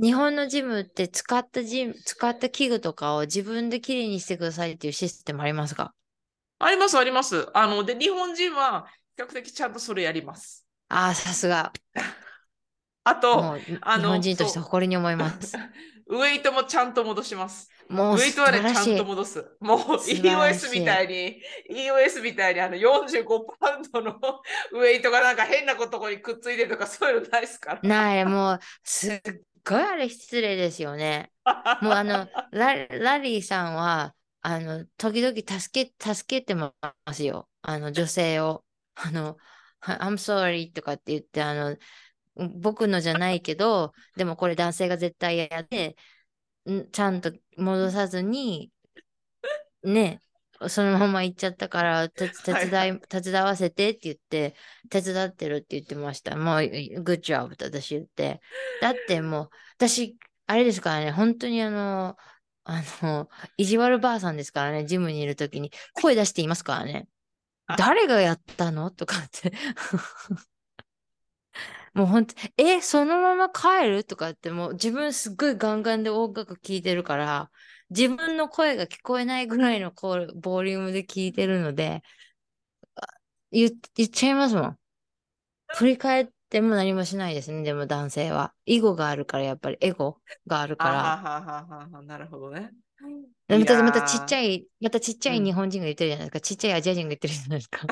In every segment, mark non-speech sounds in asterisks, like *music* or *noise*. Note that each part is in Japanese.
日本のジムって使ったジム、使った器具とかを自分できれいにしてくださいっていうシステムありますか？あります、あります。あの、で、日本人は比較的ちゃんとそれやります。ああ、さすが。*laughs* あと、あの日本人として誇りに思います。*laughs* ウェイトもちゃんと戻します。もう、ウェイトはね、ちゃんと。戻す。もう EOS みたいに、EOS みたいにあの45パウンドの *laughs* ウェイトがなんか変なとこにくっついてるとかそういうのないですから。ない、もう、すっごいあれ失礼ですよね。*laughs* もうあの、ララリーさんは、あの、時々助け、助けてますよ。あの、女性を。あの、は I'm sorry とかって言って、あの、僕のじゃないけど、でもこれ男性が絶対やって、んちゃんと戻さずに、ね、そのまま行っちゃったから、手手 *laughs* はい伝い、手伝わせてって言って、手伝ってるって言ってました。もう、good job って私言って。だってもう、私、あれですからね、本当にあの、あの、意地悪ばあさんですからね、ジムにいるときに声出していますからね。誰がやったの？とかって。*laughs* もう本当、え、そのまま帰る？とかって、もう自分すっごいガンガンで音楽聴いてるから、自分の声が聞こえないぐらいのこうボリュームで聞いてるので、あ言っ言っちゃいますもん。振り返っても何もしないですね、でも男性は。囲碁があるから、やっぱりエゴがあるから。あはははははなるほどね。また、またちっちゃい、またちっちゃいうん日本人が言ってるじゃないですか。ちっちゃいアジア人が言ってるじゃないですか。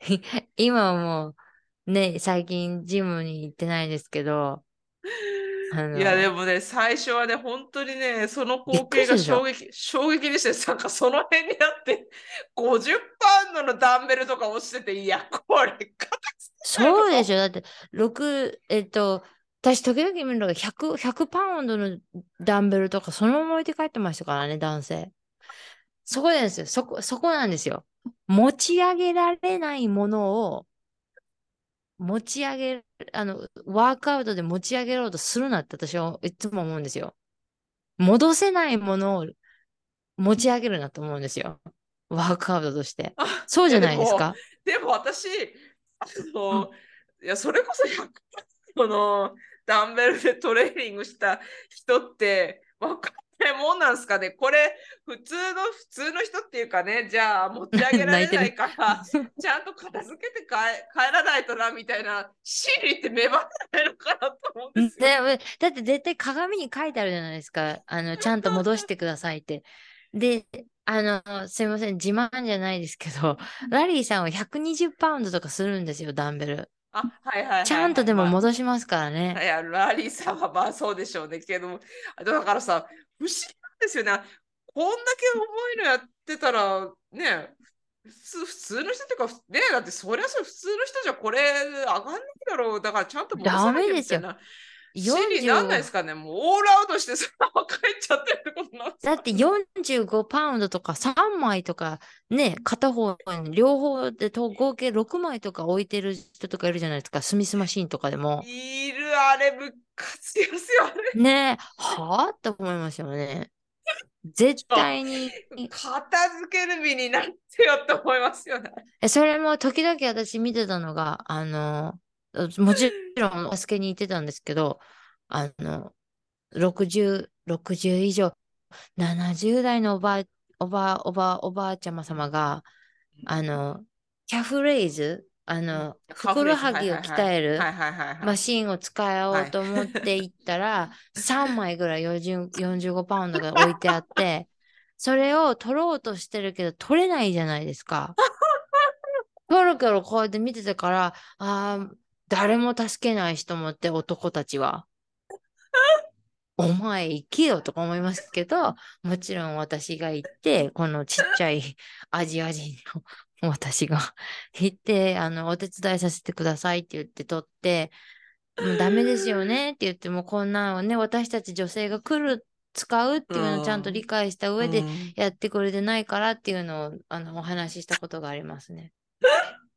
*laughs* 今はもう、ね、最近ジムに行ってないですけど、いや、でもね、最初はね、本当にね、その光景が衝撃、衝撃でしたよ。なんかその辺にあって、50パウンドのダンベルとか落ちてて、いや、これ、そうでしょ。だって、6、えっと、私時々見るのが100、100パウンドのダンベルとかそのまま置いて帰ってましたからね、男性。そこなんですよ。そこ、そこなんですよ。持ち上げられないものを持ち上げる、あの、ワークアウトで持ち上げようとするなって私はいつも思うんですよ。戻せないものを持ち上げるなと思うんですよ。ワークアウトとして。あそうじゃないですか。でも私、あの、いや、それこそ100 *laughs* このダンベルでトレーニングした人って分かんないもんなんですかね？これ、普通の、普通の人っていうかね、じゃあ持ち上げられないから、*laughs* *laughs* ちゃんと片付けて帰帰らないとな、みたいな心理って芽生えないのかなと思うんですよ。でだって絶対鏡に書いてあるじゃないですか。あの、ちゃんと戻してくださいって。で、あの、すいません、自慢じゃないですけど、ラリーさんは120パウンドとかするんですよ、ダンベル。あ、はいはいはいはい。ちゃんとでもまあ戻しますからね。いや、ラリーさんはまあそうでしょうね。けど、だからさ、不思議なんですよね。こんだけ重いのやってたら、ね、普通普通の人っていうか、ね、だってそりゃそう、普通の人じゃこれ上がんないだろう。だからちゃんと戻さなきゃみたいな。心理なんないですかね。もうオールアウトしてそのまま帰っちゃってるだって45パウンドとか3枚とかね、片方に両方でと合計6枚とか置いてる人とかいるじゃないですか。スミスマシンとかでも。いる、あれ、ムカつきますよ、あれ。ねはぁって思いますよね。絶対に。片付ける身になってよって思いますよね。えそれも時々私見てたのが、あの、もちろんお助けに行ってたんですけど、あの、60、60以上、70代のおばあ、おばあ、おばあ、おばあちゃま様が、あの、キャフレイズ、あの、ふくらはぎを鍛える。マシンを使おうと思って行ったら、3枚ぐらい40 45パウンドが置いてあって、それを取ろうとしてるけど、取れないじゃないですか。*laughs* キョロキョロこうやって見てたから、ああ、誰も助けない人もって男たちは。お前行けよとか思いますけど、もちろん私が行って、このちっちゃい *laughs* アジア人の私が *laughs* 行って、あの、お手伝いさせてくださいって言って取って、もうダメですよねって言っても、こんなのね、私たち女性が来る、使うっていうのをちゃんと理解した上でうんやってくれてないからっていうのを、あの、お話ししたことがありますね。*laughs*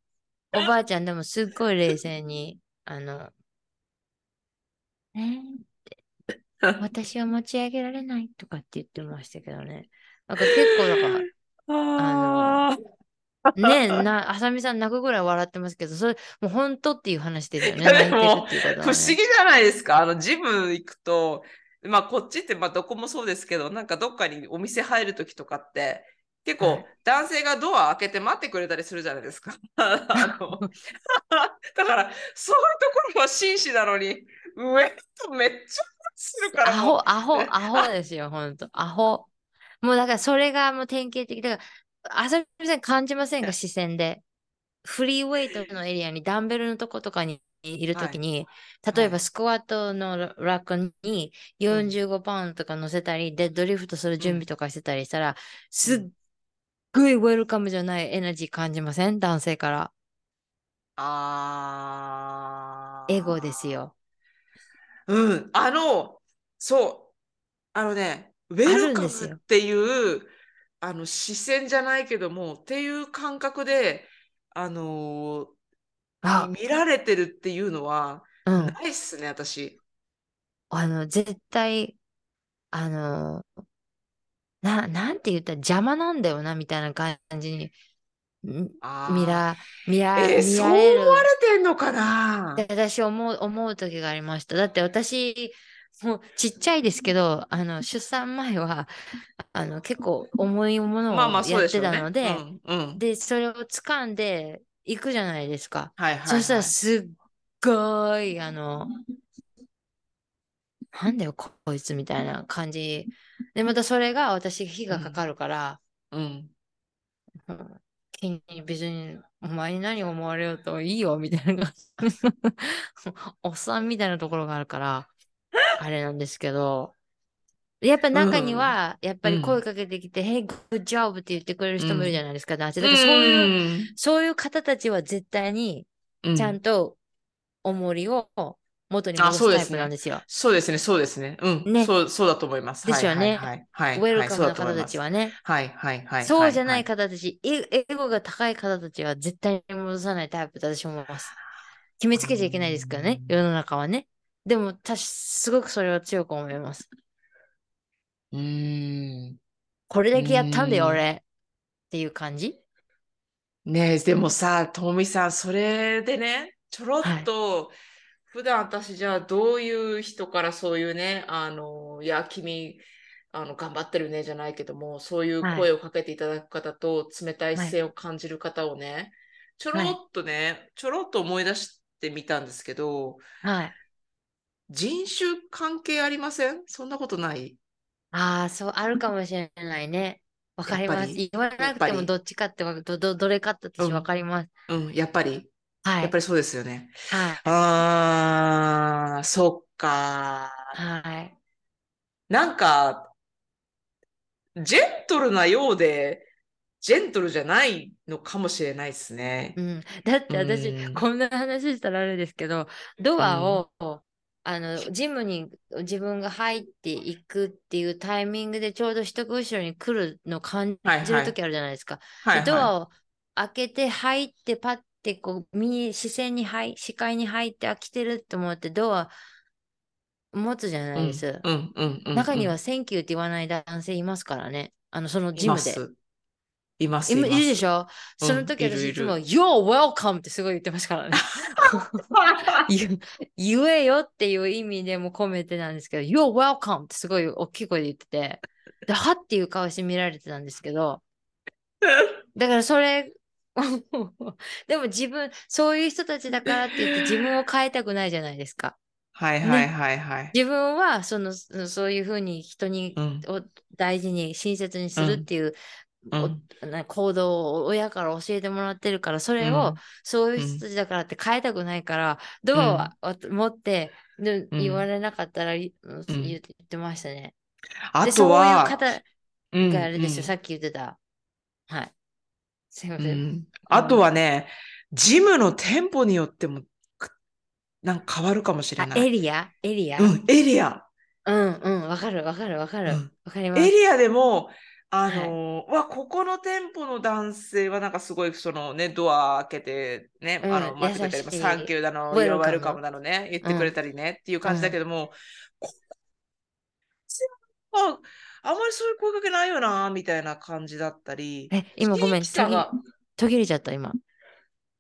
おばあちゃんでもすっごい冷静に、あの、*laughs* 私は持ち上げられないとかって言ってましたけどね。なんか結構だか *laughs* ら、あーねな、あさみさん泣くぐらい笑ってますけど、それ、もう本当っていう話ですよね。*laughs* 泣いてるでもっていうことは、ね。不思議じゃないですか。あの、ジム行くと、まあ、こっちって、まあ、どこもそうですけど、なんかどっかにお店入るときとかって、結構はい男性がドア開けて待ってくれたりするじゃないですか。あのだから、そういうところは紳士なのに、上とめっちゃするからアホ、アホ、アホですよ、ほんと。アホ。もうだからそれがもう典型的。だから、あさみさん感じませんか視線で。フリーウェイトのエリアにダンベルのとことかにいるときに、例えはいばスクワットのラックに45パウンドとか乗せたり、デッドリフトする準備とかしてたりしたら、すっごい welcome じゃない energy 感じません？男性から。あーエゴですよ。うん、あの、そう、あのね、 welcome っていう、あの視線じゃないけども、っていう感覚で、あのーあ、見られてるっていうのは、うん。ないっすね、私。あの、絶対、あの、な、なんて言ったら邪魔なんだよな、みたいな感じに、見ら、見ら、えー見そうられる思われてんのかな？私思う、思う時がありました。だって私、もうちっちゃいですけど、あの、出産前は、あの、結構重いものをやっ。てたので、うん、うん。で、それを掴んでいくじゃないですか。はいはい、はい。そしたらすっごい、あの、なんだよ、こいつみたいな感じ。で、またそれが私、火がかかるから、うん。うん気に別に、お前に何思われようといいよ、みたいな。*laughs* おっさんみたいなところがあるから、あれなんですけど、やっぱ中には、やっぱり声かけてきて、Hey, good job って言ってくれる人もいるじゃないですか、男性。だからそういう、うん。そういう方たちは絶対に、うん。ちゃんと重りを元にあ戻すタイそうですねプなんですよ。そうですね、そうですね。うん。ねそう、そうだと思います。ですよねはい、はい、はい。ウェルカムな方たちはね。はい、はい、はい。そうじゃないは方たち、エエゴが高い方たちは絶対に戻さないタイプだと私は思います。決めつけちゃいけないですからね、世の中はね。でも、たし、すごくそれは強く思います。うーん。これだけやったんだよ、うん俺。っていう感じ？ねえ、でもさ、ともみさん、それでね、ちょろっと、普段私じゃあどういう人からそういうね、あの、いや、君、あの、頑張ってるねじゃないけども、そういうはい。声をかけていただく方と、冷たい視線を感じる方をね、ちょろっとね、ちょろっと思い出してみたんですけど、はい。人種関係ありません？そんなことない？ああ、そう、あるかもしれないね。わかります。言わなくてもどっちかってわど、ど、どれかって私うん。わかります。うん、やっぱり、はいやっぱ。りそうですよね。はい。あー、そっか。はい。なんか、ジェントルなようで、ジェントルじゃないのかもしれないですねう。ん。だって私、うんこんな話したらあれですけど、ドアを、あの、ジムに自分が入っていくっていうタイミングでちょうど人が後ろに来るのを感じるときあるじゃないですか。はいはでドアを開けて入ってパッてこう見視線に入視界に入ってあ来てるって思ってドア持つじゃないです。中には「Thank you」って言わない男性いますからね。あのそのいジムで。います。いるでしょ、うんその時私いつも「You're welcome」ってすごい言ってましたからね。*laughs* 言言えよっていう意味でも込めてなんですけど、You're welcome ってすごい大きい声で言ってて、で、はっていう顔して見られてたんですけど、*laughs* だからそれ、*laughs* でも自分、そういう人たちだからって言って自分を変えたくないじゃないですか。はいはいはいはい。自分はそのそそういうふうに人に、うん。を大事に親切にするっていう、うん。行動を親から教えてもらってるからそれを、うん。そういう人たちだからって変えたくないから、ドアを持って、でうん。言われなかったら、い言んってましたね。あで、そういうとは、方うん。があれですよ、うん。さっき言ってた。はい。すいまうせん。んあとはね、ジムの店舗によっても、くなんか変わるかもしれあない。エリア？エリア、うん、エリア。うんうん、わかるわかるわかる。わ、うんかります。エリアでも、あのーわ、ここの店舗の男性はなんかすごい、そのね、ドア開けてね、うんあの、待ってくれたり、 thank you だの、 welcome you're welcome だのね、言ってくれたりね、っていう感じだけども、こああんまりそういう声かけないよな、みたいな感じだったり、え、今ごめん、地域差が途切れちゃった、今。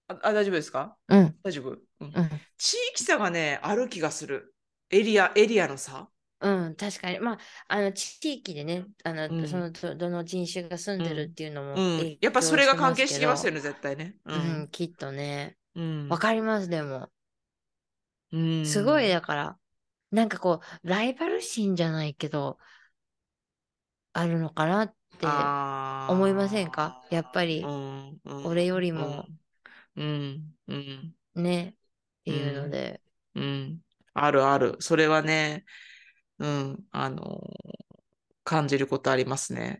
ああ大丈夫ですか？うん。大丈夫、うんうん。地域差がね、ある気がする。エリア、エリアの差うん、確かに。まあ、あの、地域でね、あの、うんその、どどの人種が住んでるっていうのもうん影。やっぱそれが関係響してきますよね。ね、絶対ね。ううんん、きっとね。うんわかります、でも。うんすごい、だから、なんかこう、ライバル心じゃないけど、あるのかなって思いませんか？やっぱりうんうん俺よりもうん、うん、ね、っていうので。うん。あるある。それはね、うん、あの、感じることありますね。